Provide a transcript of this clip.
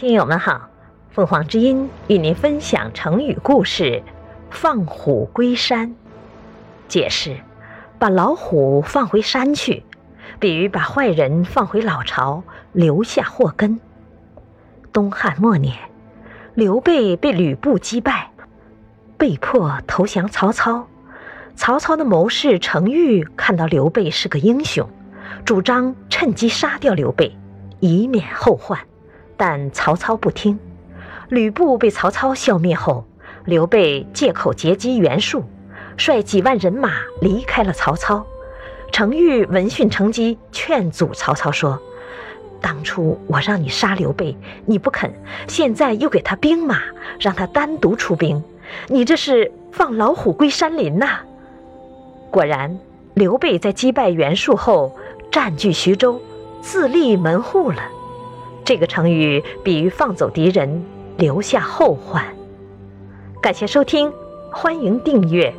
听友们好，凤凰之音与您分享成语故事“放虎归山”。解释：把老虎放回山去，比喻把坏人放回老巢，留下祸根。东汉末年，刘备被吕布击败，被迫投降曹操。曹操的谋士程昱看到刘备是个英雄，主张趁机杀掉刘备，以免后患。但曹操不听，吕布被曹操消灭后，刘备借口截击袁术，率几万人马离开了曹操。程昱闻讯乘机劝阻曹操说：“当初我让你杀刘备，你不肯；现在又给他兵马，让他单独出兵，你这是放老虎归山林呐！”果然，刘备在击败袁术后，占据徐州，自立门户了。这个成语比喻放走敌人，留下后患。感谢收听，欢迎订阅。